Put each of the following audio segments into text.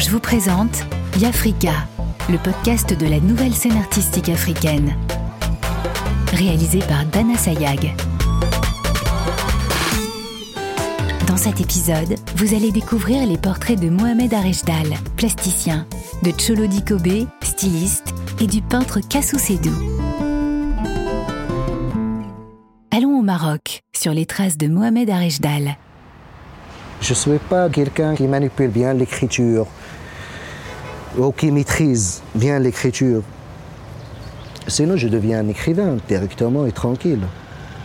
je vous présente Yafrika, le podcast de la nouvelle scène artistique africaine. Réalisé par Dana Sayag. Dans cet épisode, vous allez découvrir les portraits de Mohamed Arejdal, plasticien, de Cholo Dikobe, styliste, et du peintre Kassou Sedou. Allons au Maroc, sur les traces de Mohamed Arejdal. Je ne suis pas quelqu'un qui manipule bien l'écriture ou qui maîtrise bien l'écriture. Sinon, je deviens un écrivain directement et tranquille.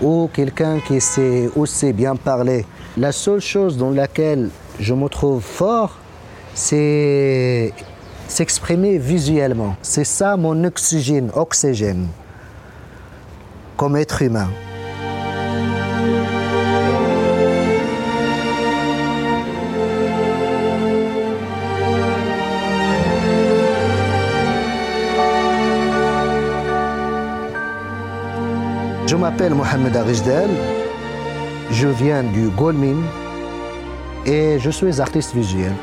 Ou quelqu'un qui sait aussi bien parler. La seule chose dans laquelle je me trouve fort, c'est s'exprimer visuellement. C'est ça mon oxygène, oxygène, comme être humain. M'appelle Mohamed Arijdel, je viens du Golmin et je suis artiste visuel.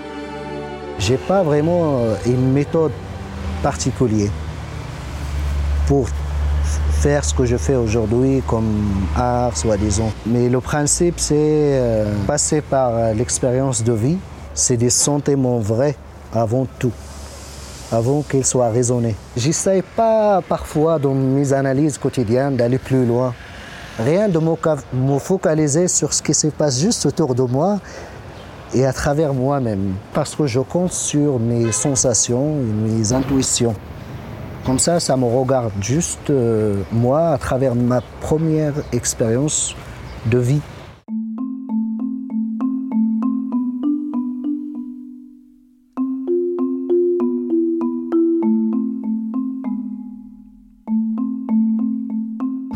J'ai pas vraiment euh, une méthode particulière pour faire ce que je fais aujourd'hui comme art, soi-disant. Mais le principe, c'est euh, passer par euh, l'expérience de vie. C'est des sentiments vrais avant tout avant qu'il soit raisonné. J'essaie pas parfois dans mes analyses quotidiennes d'aller plus loin. Rien de me focaliser sur ce qui se passe juste autour de moi et à travers moi-même. Parce que je compte sur mes sensations et mes intuitions. Comme ça, ça me regarde juste euh, moi à travers ma première expérience de vie.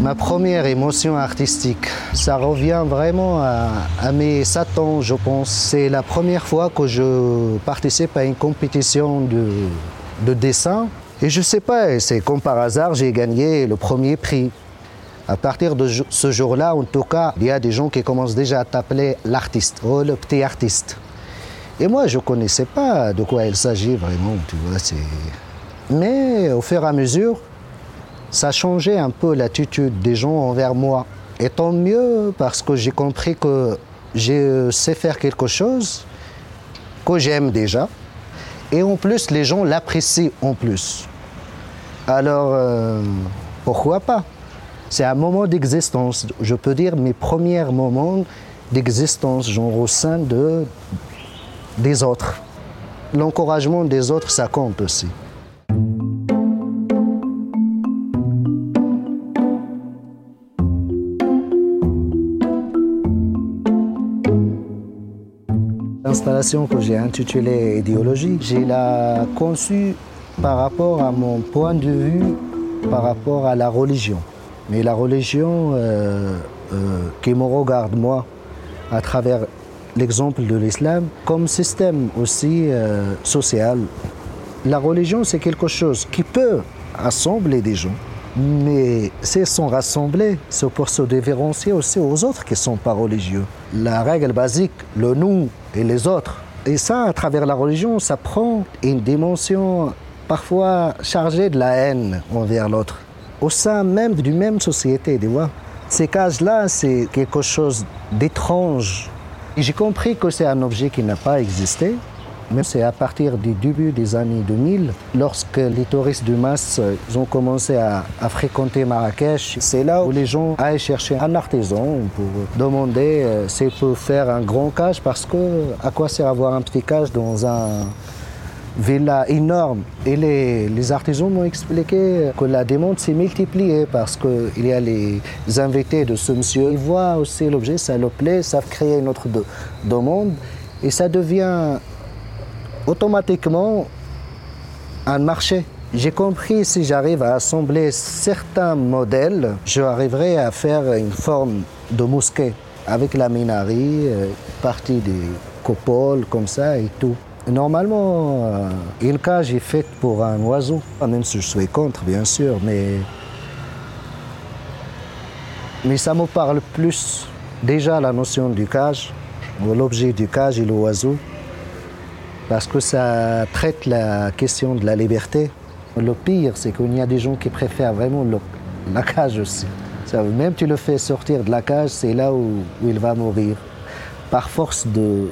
Ma première émotion artistique, ça revient vraiment à, mes 7 ans, je pense. C'est la première fois que je participe à une compétition de, dessin. Et je sais pas, c'est comme par hasard, j'ai gagné le premier prix. À partir de ce jour-là, en tout cas, il y a des gens qui commencent déjà à t'appeler l'artiste, oh, le petit artiste. Et moi, je ne connaissais pas de quoi il s'agit vraiment, tu vois. Mais au fur et à mesure, ça a changé un peu l'attitude des gens envers moi. Et tant mieux parce que j'ai compris que je sais faire quelque chose que j'aime déjà. Et en plus, les gens l'apprécient en plus. Alors, euh, pourquoi pas? C'est un moment d'existence. Je peux dire mes premiers moments d'existence, genre au sein de, des autres. L'encouragement des autres, ça compte aussi. L'installation que j'ai intitulée Idéologie, j'ai la conçue par rapport à mon point de vue, par rapport à la religion. Mais la religion euh, euh, qui me regarde, moi, à travers l'exemple de l'islam, comme système aussi euh, social. La religion, c'est quelque chose qui peut assembler des gens, mais s'ils sont rassemblés, c'est pour se différencier aussi aux autres qui ne sont pas religieux. La règle basique, le nous et les autres. Et ça, à travers la religion, ça prend une dimension parfois chargée de la haine envers l'autre. Au sein même d'une même société, tu vois. Ces cases-là, c'est quelque chose d'étrange. J'ai compris que c'est un objet qui n'a pas existé, mais c'est à partir du début des années 2000, lorsque les touristes de masse ont commencé à, fréquenter Marrakech, c'est là où les gens allaient chercher un artisan pour demander euh, s'il faire un grand cage parce que à quoi sert avoir un petit cage dans un villa énorme? Et les, artisans m'ont expliqué que la demande s'est multipliée parce qu'il y a les invités de ce monsieur. Ils voient aussi l'objet, ça leur plaît, savent créer une autre demande et ça devient automatiquement un marché. J'ai compris si j'arrive à assembler certains modèles, je arriverai à faire une forme de mosquée avec la minarie, euh, partie des coupoles comme ça et tout. Normalement, euh, une cage est faite pour un oiseau, même si je suis contre bien sûr, mais, mais ça me parle plus déjà la notion du cage, l'objet du cage et l'oiseau. Parce que ça traite la question de la liberté. Le pire, c'est qu'il y a des gens qui préfèrent vraiment le- la cage aussi. Ça, même tu le fais sortir de la cage, c'est là où, où il va mourir. Par force de,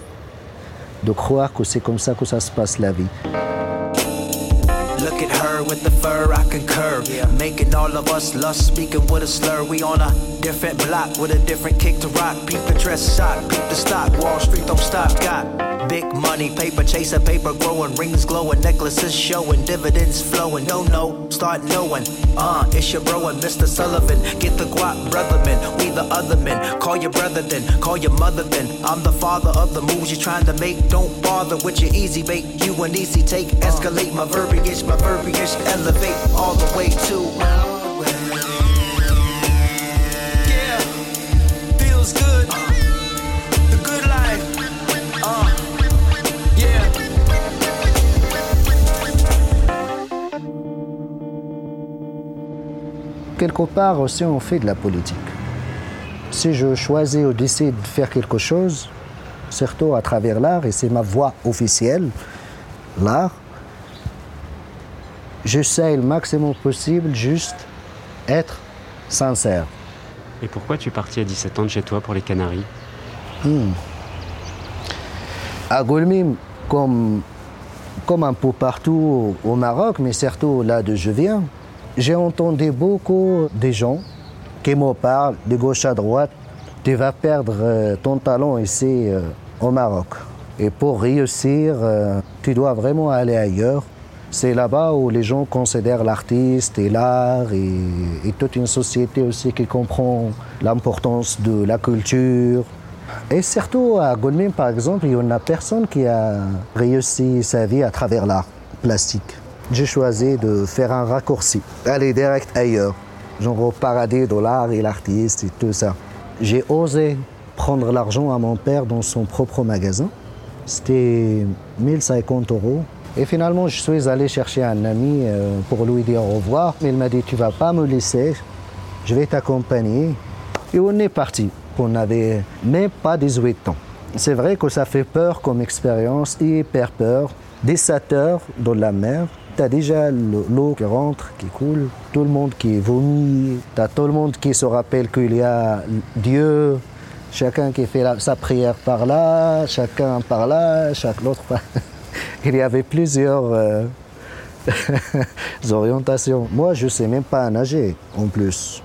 de croire que c'est comme ça que ça se passe la vie. Look at her with the fur, I concur. Making all of us lust, speaking with a slur. We on a different block with a different kick to rock. Peep the dress sock, peep the stock. Wall Street don't stop. Got big money, paper chaser, paper growing, rings glowing, necklaces showing, dividends flowing. Don't know, start knowing. Uh, it's your bro Mr. Sullivan. Get the guap, brother man. We the other men. Call your brother then, call your mother then. I'm the father of the moves you're trying to make. Don't bother with your easy bait. You an easy take. Escalate my verbiage, my verbiage elevate all the way to. Quelque part aussi, on fait de la politique. Si je choisis ou décide de faire quelque chose, surtout à travers l'art, et c'est ma voie officielle, l'art, j'essaie le maximum possible juste être sincère. Et pourquoi tu es parti à 17 ans de chez toi pour les Canaries? À Goulmim, comme, comme un peu partout au Maroc, mais surtout là d'où je viens, j'ai entendu beaucoup de gens qui me parlent de gauche à droite. Tu vas perdre euh, ton talent ici euh, au Maroc. Et pour réussir, euh, tu dois vraiment aller ailleurs. C'est là-bas où les gens considèrent l'artiste et l'art et, toute une société aussi qui comprend l'importance de la culture. Et surtout à Goldman, par exemple, il y en a personne qui a réussi sa vie à travers l'art plastique. J'ai choisi de faire un raccourci, aller direct ailleurs, genre paradis de l'art et l'artiste et tout ça. J'ai osé prendre l'argent à mon père dans son propre magasin. C'était 1050 euros. Et finalement, je suis allé chercher un ami euh, pour lui dire au revoir. Il m'a dit, tu vas pas me laisser, je vais t'accompagner. Et on est parti. On n'avait même pas 18 ans. C'est vrai que ça fait peur comme expérience, hyper peur. Des 7 heures dans la mer, tu as déjà le- l'eau qui rentre, qui coule, tout le monde qui vomit, tu as tout le monde qui se rappelle qu'il y a Dieu, chacun qui fait sa prière par là, chacun par là, chaque l'autre par Il y avait plusieurs euh, orientations. Moi, je ne sais même pas nager en plus.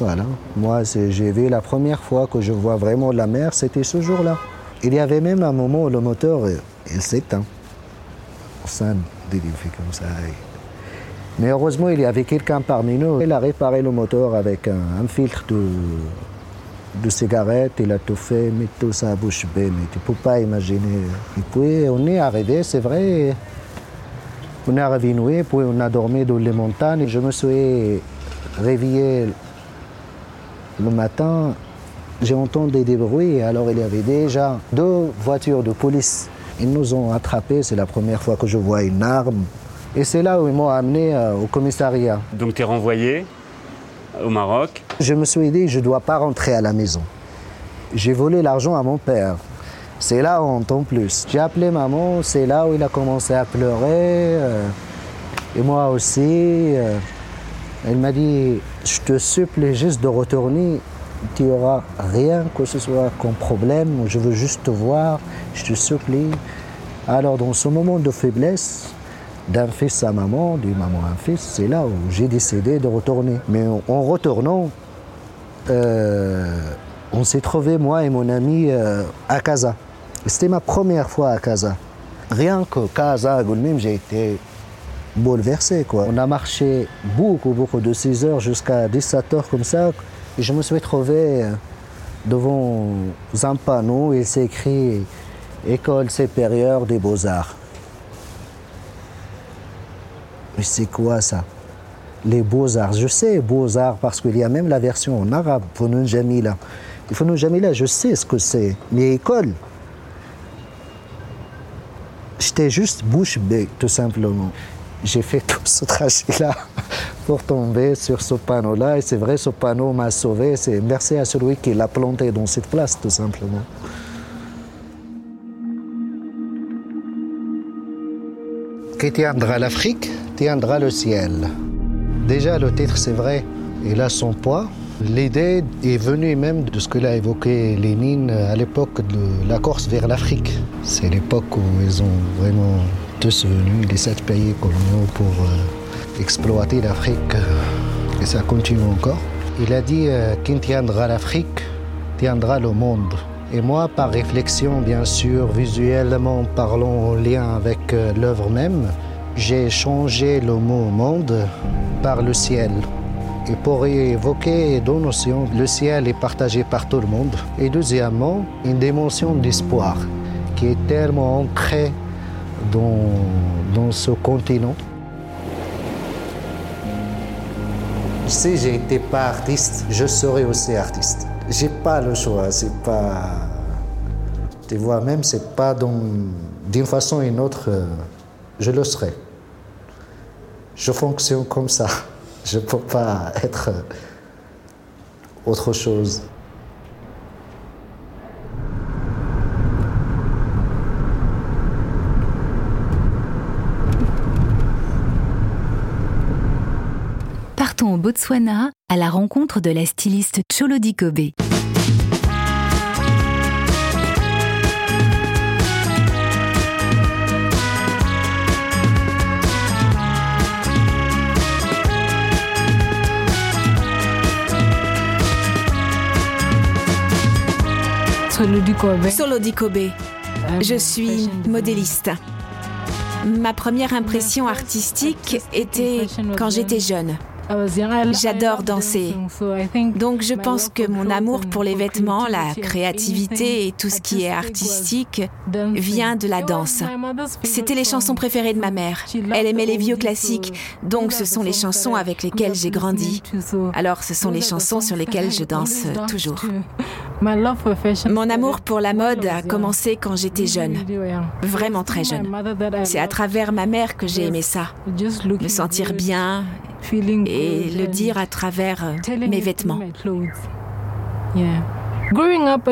Voilà. Moi, j'ai vu la première fois que je vois vraiment la mer, c'était ce jour-là. Il y avait même un moment où le moteur, euh, il s'éteint. Défis comme ça. Mais heureusement, il y avait quelqu'un parmi nous. Il a réparé le moteur avec un, filtre de, de cigarette. Il a tout fait, mis tout ça à bouche bée. Mais tu ne peux pas imaginer. Et puis, on est arrivé, c'est vrai. On est arrivé puis on a dormi dans les montagnes. Je me suis réveillé le matin, j'ai entendu des bruits, alors il y avait déjà deux voitures de police. Ils nous ont attrapés, c'est la première fois que je vois une arme. Et c'est là où ils m'ont amené euh, au commissariat. Donc tu es renvoyé au Maroc. Je me suis dit, je ne dois pas rentrer à la maison. J'ai volé l'argent à mon père. C'est là honte en plus. J'ai appelé maman, c'est là où il a commencé à pleurer. euh, et moi aussi. euh, elle m'a dit, je te supplie juste de retourner. Tu n'auras rien que ce soit comme problème. Je veux juste te voir. Je te supplie. Alors dans ce moment de faiblesse, d'un fils à maman, d'une maman à un fils, c'est là où j'ai décidé de retourner. Mais en- en retournant, euh, on s'est trouvé, moi et mon ami, euh, à Casa. C'était ma première fois à Casa. Rien que Casa, à Goulmim, j'ai été bouleversé. Quoi. On a marché beaucoup, beaucoup de 6 heures jusqu'à 17 heures comme ça. Je me suis trouvé euh, devant un panneau, il s'est écrit École supérieure des beaux-arts. Mais c'est quoi ça? Les beaux-arts. Je sais beaux-arts parce qu'il y a même la version en arabe, Founoun Jamila. Founoun Jamila, je sais ce que c'est. Mais école, j'étais juste bouche bée, tout simplement. J'ai fait tout ce trajet-là pour tomber sur ce panneau-là. Et c'est vrai, ce panneau m'a sauvé. C'est merci à celui qui l'a planté dans cette place, tout simplement. Qui tiendra l'Afrique tiendra le ciel. Déjà, le titre, c'est vrai, il a son poids. L'idée est venue même de ce que l'a évoqué Lénine à l'époque de la Corse vers l'Afrique. C'est l'époque où ils ont vraiment tous venus, les sept pays coloniaux, pour euh, exploiter l'Afrique. Et ça continue encore. Il a dit euh, qui tiendra l'Afrique tiendra le monde. Et moi, par réflexion, bien sûr, visuellement parlant en lien avec euh, l'œuvre même, j'ai changé le mot monde par le ciel. Et pour évoquer deux notions, le ciel est partagé par tout le monde. Et deuxièmement, une dimension d'espoir qui est tellement ancrée dans, ce continent. Si j'étais pas artiste, je serais aussi artiste. J'ai pas le choix, c'est pas. Tu vois, même c'est pas d'une façon ou d'une autre, euh, je le serai. Je fonctionne comme ça. Je peux pas être autre chose. Partons au Botswana à la rencontre de la styliste Cholo Dikobe. Solo Dikobe. Je suis modéliste. Ma première impression artistique était quand j'étais jeune. J'adore danser. Donc je pense que mon amour pour les vêtements, la créativité et tout ce qui est artistique vient de la danse. C'était les chansons préférées de ma mère. Elle aimait les vieux classiques, donc ce sont les chansons avec lesquelles j'ai grandi. Alors ce sont les chansons sur lesquelles je danse toujours. Mon amour pour la mode a commencé quand j'étais jeune, vraiment très jeune. C'est à travers ma mère que j'ai aimé ça, me sentir bien et le dire à travers euh, mes vêtements.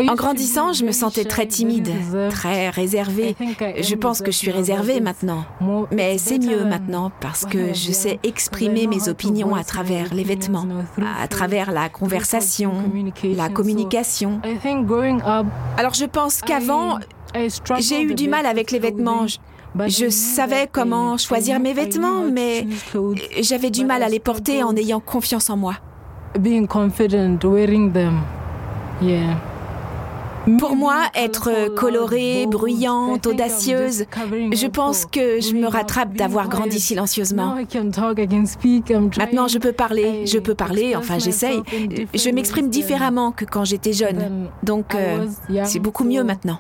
En grandissant, je me sentais très timide, très réservée. Je pense que je suis réservée maintenant. Mais c'est mieux maintenant parce que je sais exprimer mes opinions à travers les vêtements, à travers la conversation, la communication. Alors je pense qu'avant, j'ai eu du mal avec les vêtements. Je savais comment choisir mes vêtements, mais j'avais du mal à les porter en ayant confiance en moi. Pour moi, être colorée, bruyante, audacieuse, je pense que je me rattrape d'avoir grandi silencieusement. Maintenant, je peux parler, je peux parler, enfin j'essaye. Je m'exprime différemment que quand j'étais jeune. Donc, euh, c'est beaucoup mieux maintenant.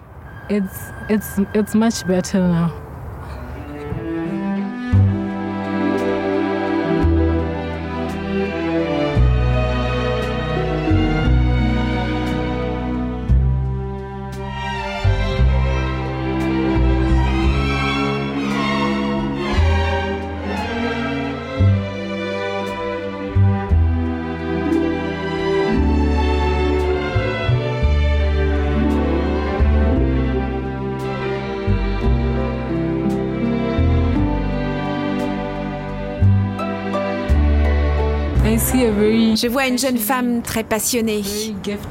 Je vois une jeune femme très passionnée,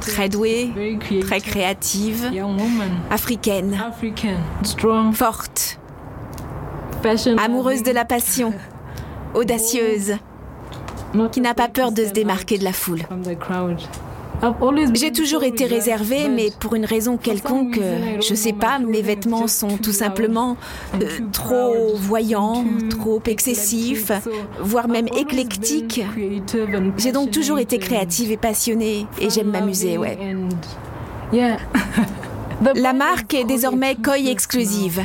très douée, très créative, africaine, forte, amoureuse de la passion, audacieuse, qui n'a pas peur de se démarquer de la foule. J'ai toujours été réservée, mais pour une raison quelconque, je sais pas, mes vêtements sont tout simplement euh, trop voyants, trop excessifs, voire même éclectiques. J'ai donc toujours été créative et passionnée, et j'aime m'amuser, ouais. La marque est désormais Koi Exclusive.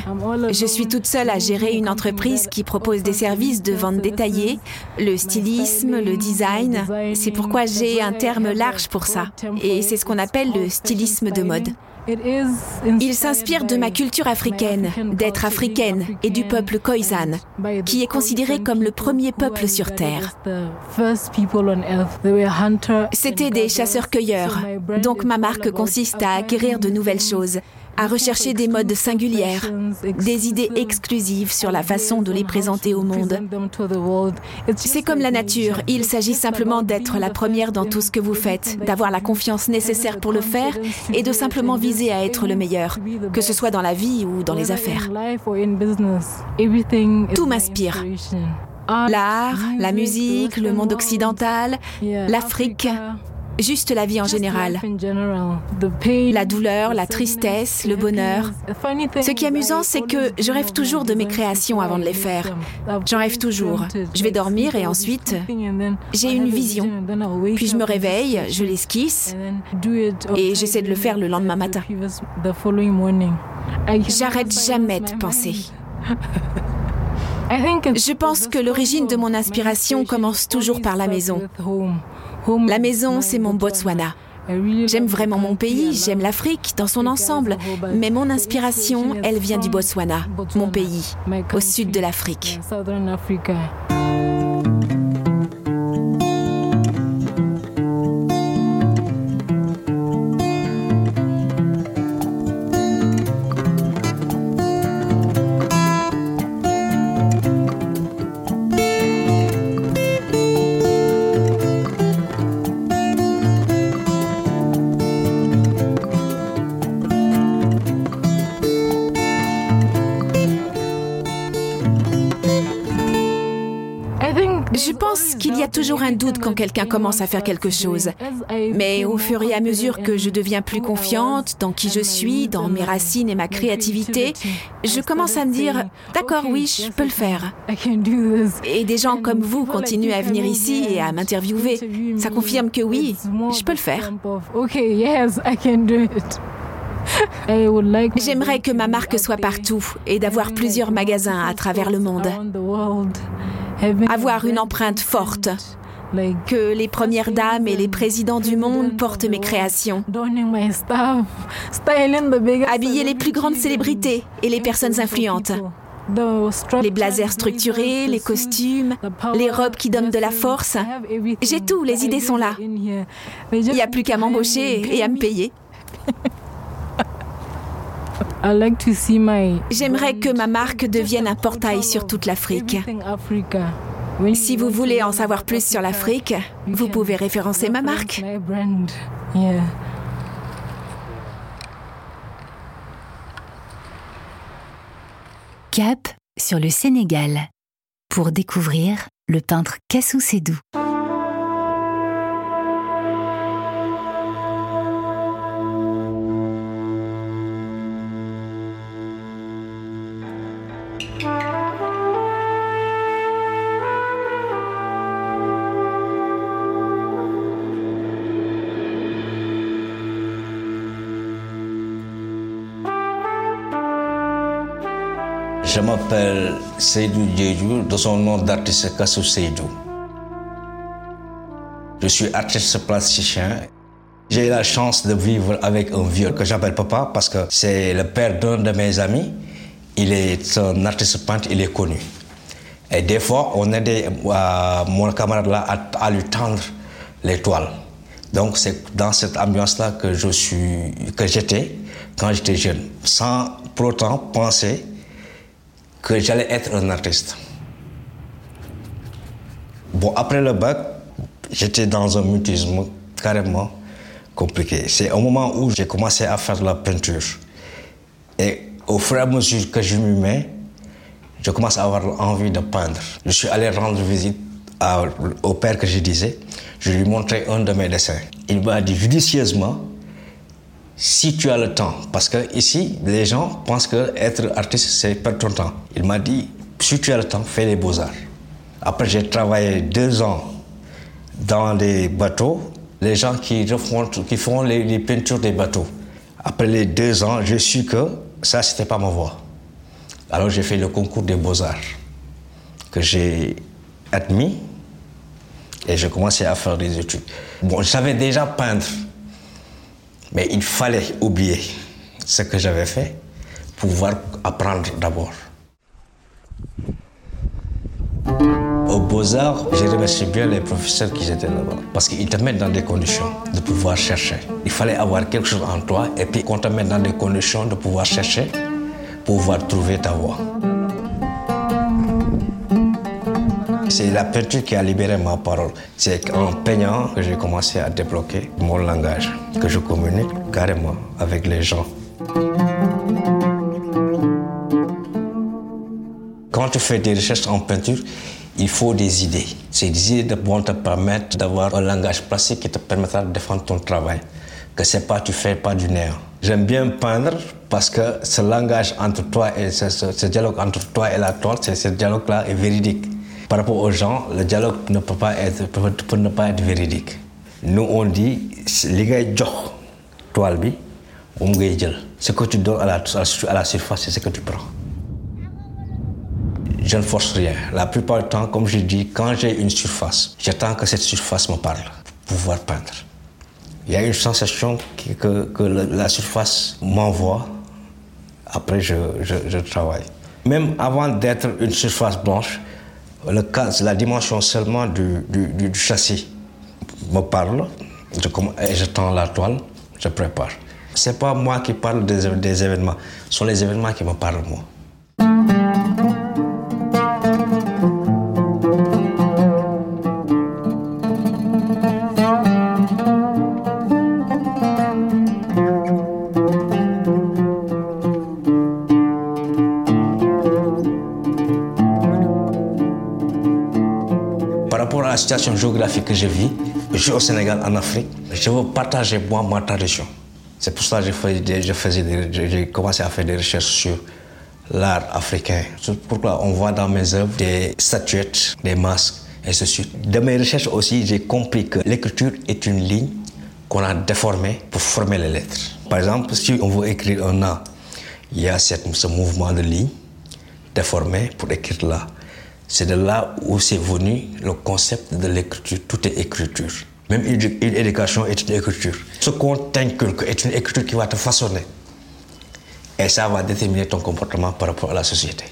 Je suis toute seule à gérer une entreprise qui propose des services de vente détaillée, le stylisme, le design. C'est pourquoi j'ai un terme large pour ça. Et c'est ce qu'on appelle le stylisme de mode. Il s'inspire de ma culture africaine, d'être africaine et du peuple Khoisan, qui est considéré comme le premier peuple sur Terre. C'était des chasseurs-cueilleurs, donc ma marque consiste à acquérir de nouvelles choses, à rechercher des modes singulières, des idées exclusives sur la façon de les présenter au monde. C'est comme la nature, il s'agit simplement d'être la première dans tout ce que vous faites, d'avoir la confiance nécessaire pour le faire et de simplement viser à être le meilleur, que ce soit dans la vie ou dans les affaires. Tout m'inspire. L'art, la musique, le monde occidental, l'Afrique, juste la vie en général. La douleur, la tristesse, le bonheur. Ce qui est amusant, c'est que je rêve toujours de mes créations avant de les faire. J'en rêve toujours. Je vais dormir et ensuite, j'ai une vision. Puis je me réveille, je l'esquisse et j'essaie de le faire le lendemain matin. J'arrête jamais de penser. Je pense que l'origine de mon inspiration commence toujours par la maison. La maison, c'est mon Botswana. J'aime vraiment mon pays, j'aime l'Afrique dans son ensemble, mais mon inspiration, elle vient du Botswana, mon pays, au sud de l'Afrique. Y a toujours un doute quand quelqu'un commence à faire quelque chose. Mais au fur et à mesure que je deviens plus confiante dans qui je suis, dans mes racines et ma créativité, je commence à me dire, d'accord, oui, je peux le faire. Et des gens comme vous continuent à venir ici et à m'interviewer. Ça confirme que oui, je peux le faire. J'aimerais que ma marque soit partout et d'avoir plusieurs magasins à travers le monde avoir une empreinte forte, que les premières dames et les présidents du monde portent mes créations, habiller les plus grandes célébrités et les personnes influentes. Les blazers structurés, les costumes, les robes qui donnent de la force. J'ai tout, les idées sont là. Il n'y a plus qu'à m'embaucher et à me payer. J'aimerais que ma marque devienne un portail sur toute l'Afrique. Si vous voulez en savoir plus sur l'Afrique, vous pouvez référencer ma marque. Cap sur le Sénégal pour découvrir le peintre Kassou Sédou. M'appelle Seydou Djedjou, de son nom d'artiste Kassou Seydou. Je suis artiste plasticien. J'ai eu la chance de vivre avec un vieux que j'appelle papa parce que c'est le père d'un de mes amis. Il est un artiste peintre, il est connu. Et des fois, on aidait euh, mon camarade là à, à, lui tendre les toiles. Donc c'est dans cette ambiance-là que je suis, que j'étais quand j'étais jeune, sans pour autant penser que j'allais être un artiste. Bon, après le bac, j'étais dans un mutisme carrément compliqué. C'est au moment où j'ai commencé à faire de la peinture. Et au fur et à mesure que je m'y mets, je commence à avoir envie de peindre. Je suis allé rendre visite au père que je disais. Je lui montrais un de mes dessins. Il m'a dit judicieusement si tu as le temps, parce que ici, les gens pensent que être artiste, c'est perdre ton temps. Il m'a dit, si tu as le temps, fais les beaux-arts. Après, j'ai travaillé deux ans dans les bateaux, les gens qui, font les, peintures des bateaux. Après les deux ans, je su que ça, c'était pas ma voie. Alors, j'ai fait le concours des beaux-arts, que j'ai admis, et j'ai commencé à faire des études. Bon, je savais déjà peindre. Mais il fallait oublier ce que j'avais fait pour pouvoir apprendre d'abord. Au Beaux-Arts, j'ai remercié bien les professeurs qui étaient là-bas. Parce qu'ils te mettent dans des conditions de pouvoir chercher. Il fallait avoir quelque chose en toi et puis qu'on te mette dans des conditions de pouvoir chercher, pouvoir trouver ta voie. C'est la peinture qui a libéré ma parole. C'est en peignant que j'ai commencé à débloquer mon langage, que je communique carrément avec les gens. Quand tu fais des recherches en peinture, il faut des idées. Ces idées vont te permettre d'avoir un langage plastique qui te permettra de défendre ton travail. Que c'est pas tu fais pas du néant. J'aime bien peindre parce que ce langage entre toi et ce, dialogue entre toi et la toile, ce dialogue-là est véridique par rapport aux gens, le dialogue ne peut pas être, peut, pas être véridique. Nous, on dit, ce que tu donnes à la, à la surface, c'est ce que tu prends. Je ne force rien. La plupart du temps, comme je dis, quand j'ai une surface, j'attends que cette surface me parle pour pouvoir peindre. Il y a une sensation que, que, la surface m'envoie. Après, je, je travaille. Même avant d'être une surface blanche, le cas, la dimension seulement du, du, châssis me parle, je, tends la toile, je prépare. Ce n'est pas moi qui parle des, des événements, ce sont les événements qui me parlent moi. Que je vis, je suis au Sénégal, en Afrique, je veux partager moi ma tradition. C'est pour ça que j'ai commencé à faire des recherches sur l'art africain. C'est pourquoi on voit dans mes œuvres des statuettes, des masques, et ainsi de mes recherches aussi, j'ai compris que l'écriture est une ligne qu'on a déformée pour former les lettres. Par exemple, si on veut écrire un A, il y a ce mouvement de ligne déformé pour écrire là. C'est de là où c'est venu le concept de l'écriture. Tout est écriture. Même une, éducation est une écriture. Ce qu'on t'inculque est une écriture qui va te façonner. Et ça va déterminer ton comportement par rapport à la société.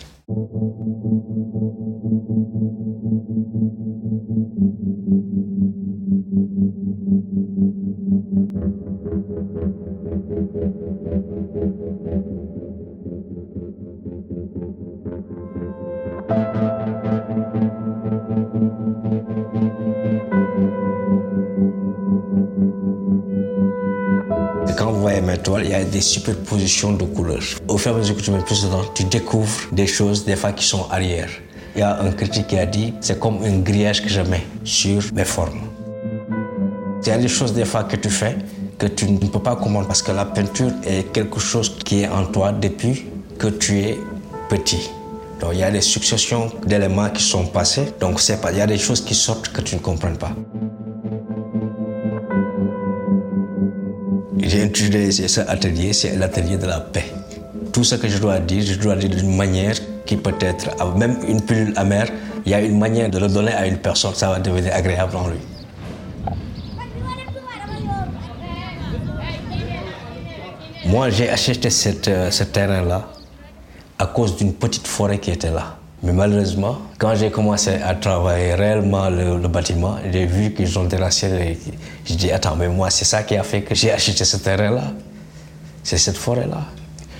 Il y a des superpositions de couleurs. Au fur et à mesure que tu mets plus dedans, tu découvres des choses, des fois qui sont arrière. Il y a un critique qui a dit c'est comme un grillage que je mets sur mes formes. Il y a des choses, des fois, que tu fais que tu ne peux pas comprendre parce que la peinture est quelque chose qui est en toi depuis que tu es petit. Donc il y a des successions d'éléments qui sont passés. Donc il y a des choses qui sortent que tu ne comprends pas. J'ai introduit cet atelier, c'est l'atelier de la paix. Tout ce que je dois dire, je dois dire d'une manière qui peut être, même une pilule amère, il y a une manière de le donner à une personne, ça va devenir agréable en lui. Moi, j'ai acheté euh, ce terrain-là à cause d'une petite forêt qui était là. Mais malheureusement, quand j'ai commencé à travailler réellement le, bâtiment, j'ai vu qu'ils ont déraciné. J'ai dit, attends, mais moi, c'est ça qui a fait que j'ai acheté ce terrain-là. C'est cette forêt-là.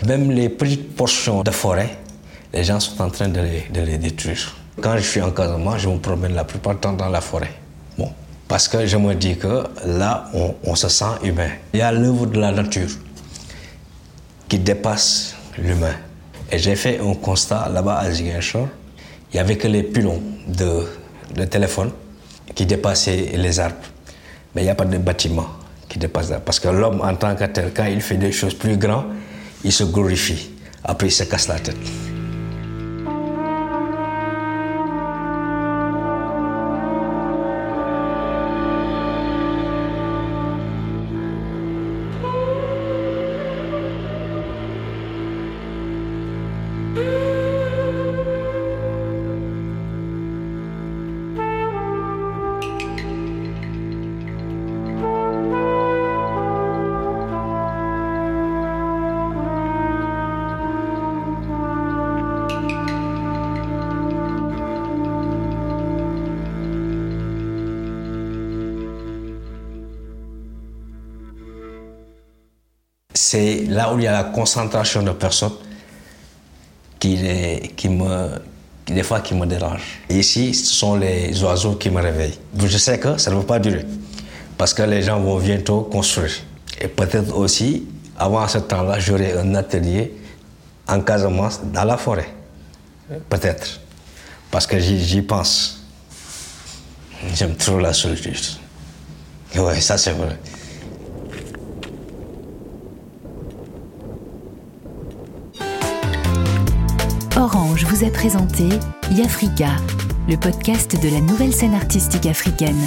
Même les petites portions de forêt, les gens sont en train de les, détruire. Quand je suis en Casamance, je me promène la plupart du temps dans la forêt. Bon, parce que je me dis que là, on, se sent humain. Il y a l'œuvre de la nature qui dépasse l'humain. Et j'ai fait un constat là-bas à Ziguinchor. Il n'y avait que les pylônes de, de téléphone qui dépassaient les arbres. Mais il n'y a pas de bâtiment qui dépasse là. Parce que l'homme, en tant que tel, quand il fait des choses plus grandes, il se glorifie. Après, il se casse la tête. C'est là où il y a la concentration de personnes qui, me, des dérangent. ici, ce sont les oiseaux qui me réveillent. Je sais que ça ne va pas durer parce que les gens vont bientôt construire. Et peut-être aussi, avant ce temps-là, j'aurai un atelier en Casamance dans la forêt. Peut-être. Parce que j'y pense. J'aime trop la solitude. Oui, ça c'est vrai. Vous a présenté Yafrika, le podcast de la nouvelle scène artistique africaine.